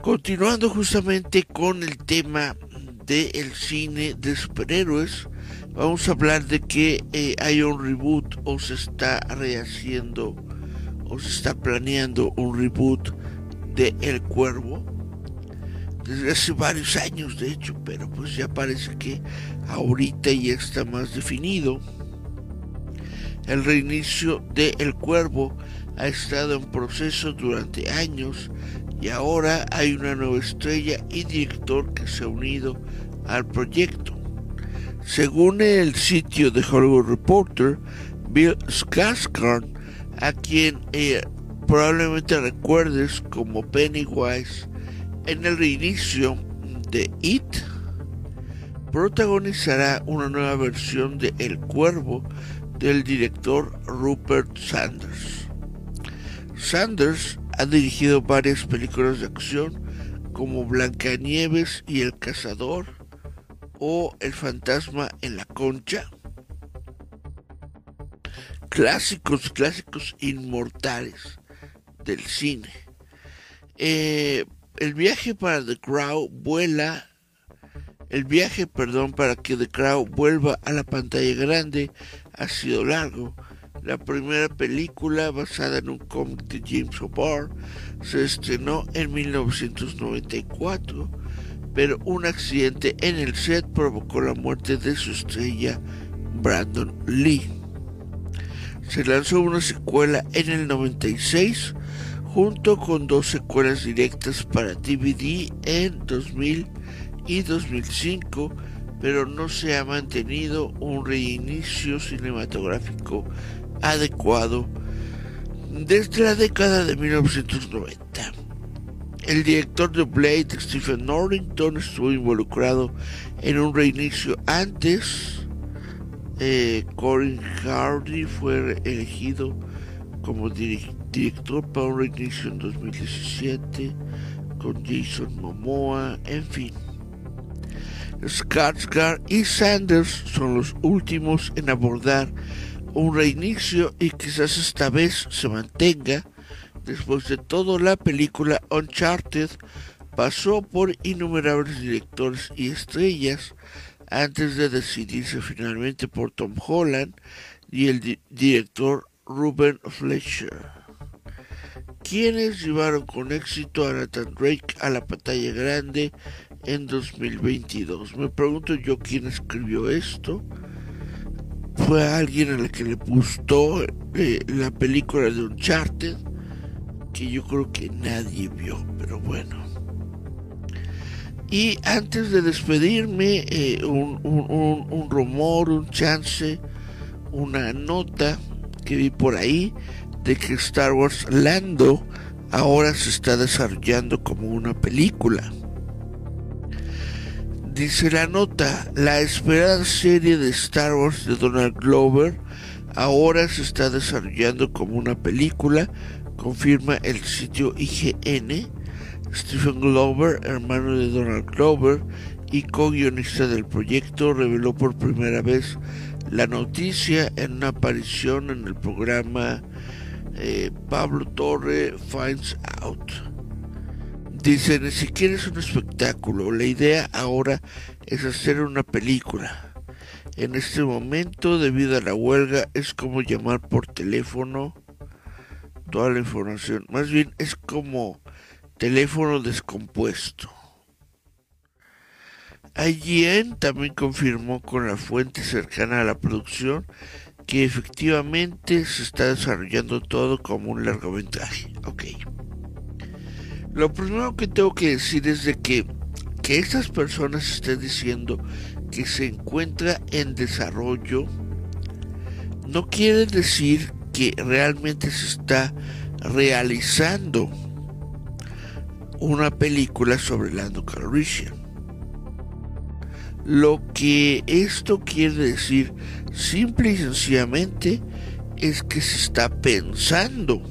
continuando justamente con el tema del cine de superhéroes, vamos a hablar de que eh, hay un reboot o se está rehaciendo o se está planeando un reboot de El Cuervo desde hace varios años de hecho, pero pues ya parece que ahorita ya está más definido. El reinicio de El Cuervo ha estado en proceso durante años y ahora hay una nueva estrella y director que se ha unido al proyecto. Según el sitio de Hollywood Reporter, Bill Skarsgård, a quien eh, probablemente recuerdes como Pennywise en el reinicio de It, protagonizará una nueva versión de El Cuervo del director Rupert Sanders. Sanders ha dirigido varias películas de acción como Blancanieves y El Cazador o El Fantasma en la Concha. Clásicos, clásicos inmortales del cine. Eh, el viaje para The Crow vuela el viaje, perdón, para que The Crow vuelva a la pantalla grande ha sido largo. La primera película, basada en un cómic de James O'Barr, se estrenó en 1994, pero un accidente en el set provocó la muerte de su estrella, Brandon Lee. Se lanzó una secuela en el 96, junto con dos secuelas directas para DVD en 2000 y 2005, pero no se ha mantenido un reinicio cinematográfico adecuado desde la década de 1990. El director de Blade, Stephen Norrington, estuvo involucrado en un reinicio antes. Eh, Corin Hardy fue elegido como director para un reinicio en 2017 con Jason Momoa, en fin. Skarsgård y Sanders son los últimos en abordar un reinicio y quizás esta vez se mantenga. Después de todo, la película Uncharted pasó por innumerables directores y estrellas antes de decidirse finalmente por Tom Holland y el director Ruben Fletcher, quienes llevaron con éxito a Nathan Drake a la pantalla grande en 2022. Me pregunto yo quién escribió esto fue alguien a la que le gustó eh, la película de Uncharted, que yo creo que nadie vio, pero bueno. Y antes de despedirme, eh, un, un rumor, un chance, una nota que vi por ahí de que Star Wars Lando ahora se está desarrollando como una película. Dice la nota, la esperada serie de Star Wars de Donald Glover ahora se está desarrollando como una película, confirma el sitio IGN. Stephen Glover, hermano de Donald Glover y co-guionista del proyecto, reveló por primera vez la noticia en una aparición en el programa eh, Pablo Torre Finds Out Dice, ni siquiera es un espectáculo. La idea ahora es hacer una película. En este momento, debido a la huelga, es como llamar por teléfono toda la información. Más bien es como teléfono descompuesto. IGN también confirmó con la fuente cercana a la producción que efectivamente se está desarrollando todo como un largometraje. Ok. Lo primero que tengo que decir es de que, que estas personas estén diciendo que se encuentra en desarrollo no quiere decir que realmente se está realizando una película sobre Lando Calrissian. Lo que esto quiere decir simple y sencillamente es que se está pensando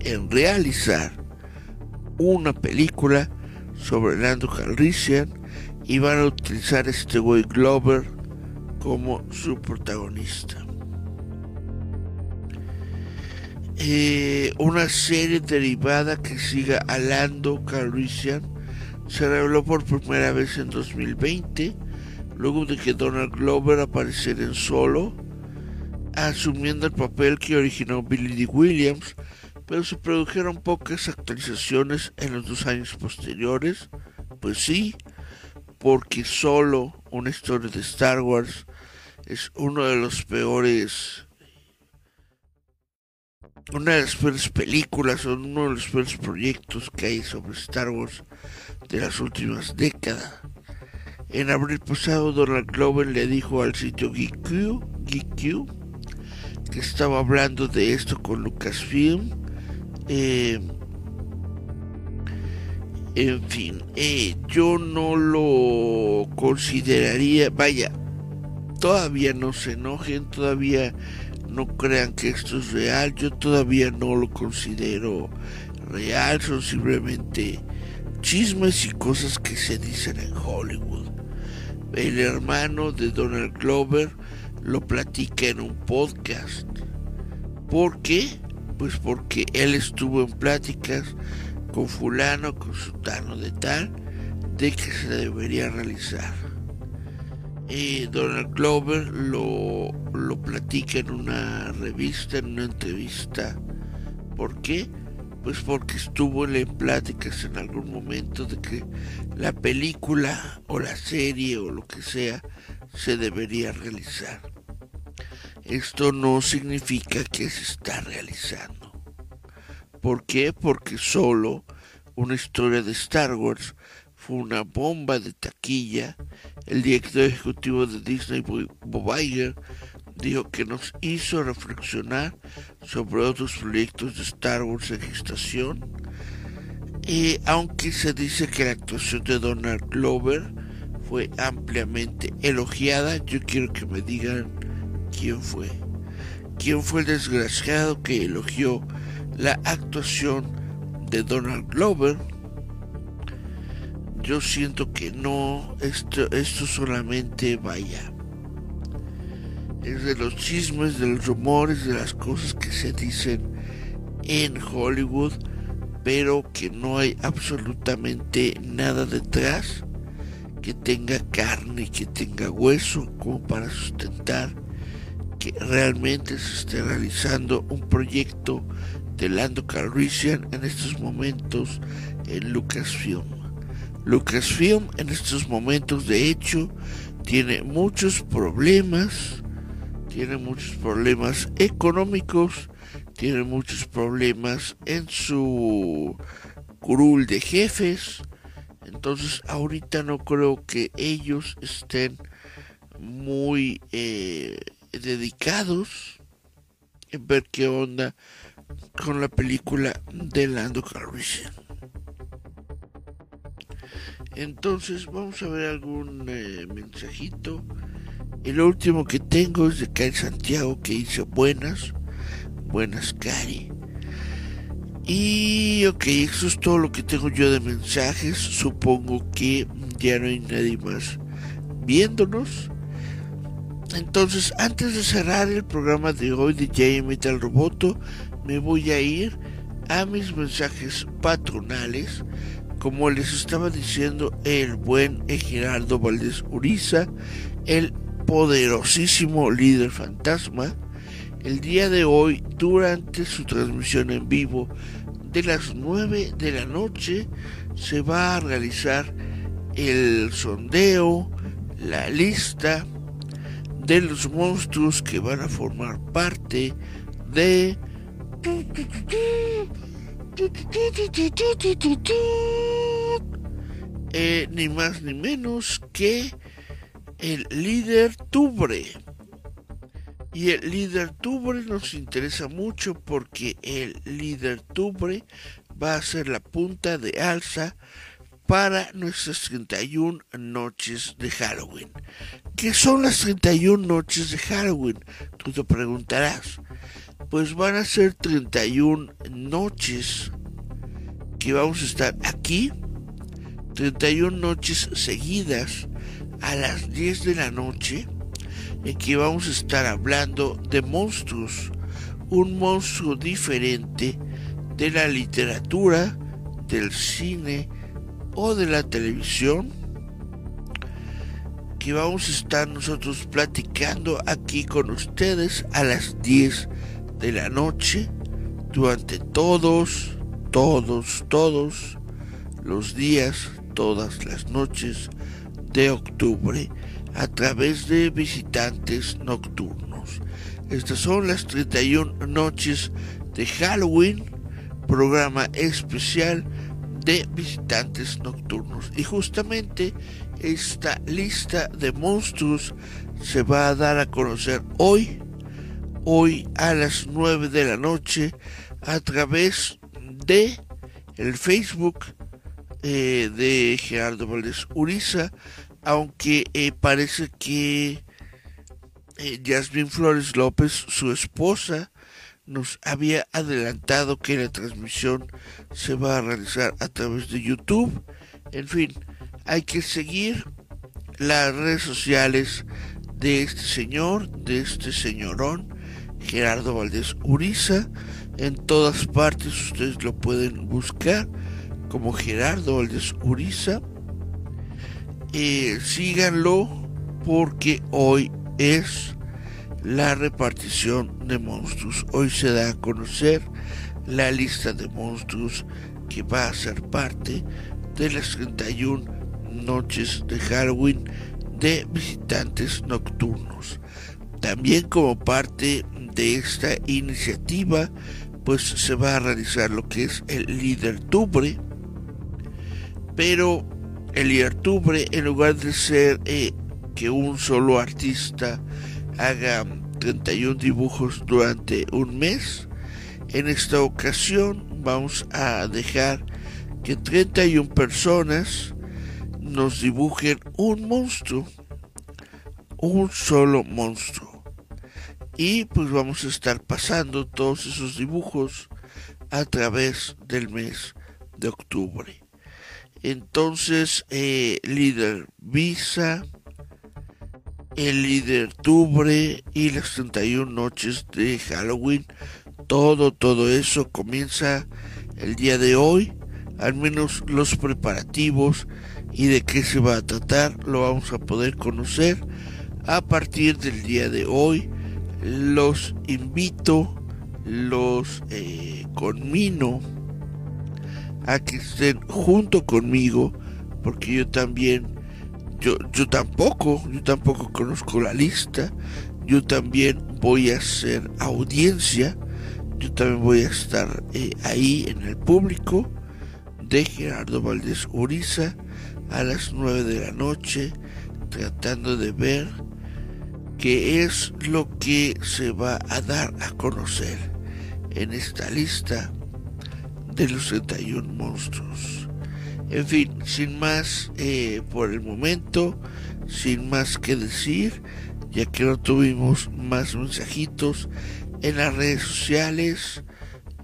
en realizar una película sobre Lando Calrissian y van a utilizar este güey Glover como su protagonista. Eh, una serie derivada que siga a Lando Calrissian se reveló por primera vez en 2020, luego de que Donald Glover apareciera en solo, asumiendo el papel que originó Billy D. Williams, pero se produjeron pocas actualizaciones en los dos años posteriores, pues sí, porque solo una historia de Star Wars es uno de los peores una de las peores películas o uno de los peores proyectos que hay sobre Star Wars de las últimas décadas. En abril pasado, Donald Glover le dijo al sitio GQ, que estaba hablando de esto con Lucasfilm. Eh, en fin, eh, yo no lo consideraría, vaya, todavía no se enojen, todavía no crean que esto es real, yo todavía no lo considero real, son simplemente chismes y cosas que se dicen en Hollywood. El hermano de Donald Glover lo platica en un podcast. ¿Por qué? Pues porque él estuvo en pláticas con fulano, con sultano de tal, de que se debería realizar. Eh, Donald Glover lo, lo platica en una revista, en una entrevista. ¿Por qué? Pues porque estuvo en pláticas en algún momento de que la película o la serie o lo que sea se debería realizar. Esto no significa que se está realizando. ¿Por qué? Porque solo una historia de Star Wars fue una bomba de taquilla el director ejecutivo de Disney, Bob Iger, dijo que nos hizo reflexionar sobre otros proyectos de Star Wars en gestación. Y aunque se dice que la actuación de Donald Glover fue ampliamente elogiada, yo quiero que me digan quién fue. ¿Quién fue el desgraciado que elogió la actuación de Donald Glover? Yo siento que no, esto, esto solamente vaya. Es de los chismes, de los rumores, de las cosas que se dicen en Hollywood, pero que no hay absolutamente nada detrás que tenga carne, que tenga hueso, como para sustentar que realmente se esté realizando un proyecto de Lando Calrissian en estos momentos en Lucasfilm. Lucasfilm en estos momentos de hecho tiene muchos problemas, tiene muchos problemas económicos, tiene muchos problemas en su curul de jefes. Entonces ahorita no creo que ellos estén muy eh, dedicados en ver qué onda con la película de Lando Calrissian. Entonces vamos a ver algún eh, mensajito. El último que tengo es de Cari Santiago que dice buenas, buenas Cari. Y ok, eso es todo lo que tengo yo de mensajes. Supongo que ya no hay nadie más viéndonos. Entonces, antes de cerrar el programa de hoy de J Metal Roboto, me voy a ir a mis mensajes patronales, como les estaba diciendo el buen Gerardo Valdés Uriza, el poderosísimo líder fantasma, el día de hoy, durante su transmisión en vivo de las 9 de la noche, se va a realizar el sondeo, la lista de los monstruos que van a formar parte de eh, ni más ni menos que el líder Tubre. Y el líder Tubre nos interesa mucho porque el líder Tubre va a ser la punta de alza para nuestras 31 noches de Halloween. ¿Qué son las 31 noches de Halloween? Tú te preguntarás. Pues van a ser 31 noches que vamos a estar aquí, 31 noches seguidas a las 10 de la noche, en que vamos a estar hablando de monstruos, un monstruo diferente de la literatura, del cine o de la televisión, que vamos a estar nosotros platicando aquí con ustedes a las 10 de la noche durante todos todos, todos los días, todas las noches de octubre a través de visitantes nocturnos. Estas son las 31 noches de Halloween, programa especial de visitantes nocturnos. Y justamente esta lista de monstruos se va a dar a conocer hoy, hoy a las 9 de la noche, a través de el Facebook eh, de Gerardo Valdés Uriza, aunque eh, parece que eh, Flores López, su esposa, nos había adelantado que la transmisión se va a realizar a través de YouTube. En fin, hay que seguir las redes sociales de este señor, de este señorón, Gerardo Valdés Uriza. En todas partes ustedes lo pueden buscar como Gerardo Valdés Uriza. Eh, síganlo porque hoy es la repartición de monstruos. Hoy se da a conocer la lista de monstruos que va a ser parte de las 31 noches de Halloween de visitantes nocturnos. También como parte de esta iniciativa pues se va a realizar lo que es el líder tubre pero el líder tubre en lugar de ser eh, que un solo artista haga 31 dibujos durante un mes en esta ocasión vamos a dejar que 31 personas nos dibujen un monstruo un solo monstruo y pues vamos a estar pasando todos esos dibujos a través del mes de octubre. Entonces, eh, líder Visa, el líder Tubre y las 31 noches de Halloween, todo, todo eso comienza el día de hoy, al menos los preparativos y de qué se va a tratar lo vamos a poder conocer a partir del día de hoy los invito, los eh, conmino a que estén junto conmigo, porque yo también, yo, yo tampoco, yo tampoco conozco la lista, yo también voy a hacer audiencia, yo también voy a estar eh, ahí en el público de Gerardo Valdés Uriza a las 9 de la noche, tratando de ver que es lo que se va a dar a conocer en esta lista de los 31 monstruos. En fin, sin más eh, por el momento, sin más que decir, ya que no tuvimos más mensajitos en las redes sociales,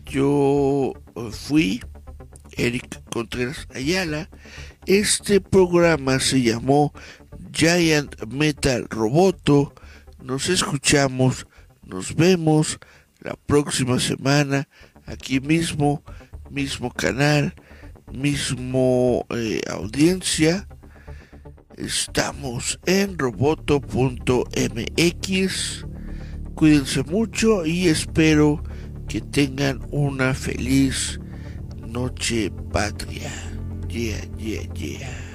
yo eh, fui Eric Contreras Ayala. Este programa se llamó Giant Metal Roboto nos escuchamos, nos vemos la próxima semana aquí mismo, mismo canal, mismo eh, audiencia. Estamos en roboto.mx. Cuídense mucho y espero que tengan una feliz noche patria. Yeah, yeah, yeah.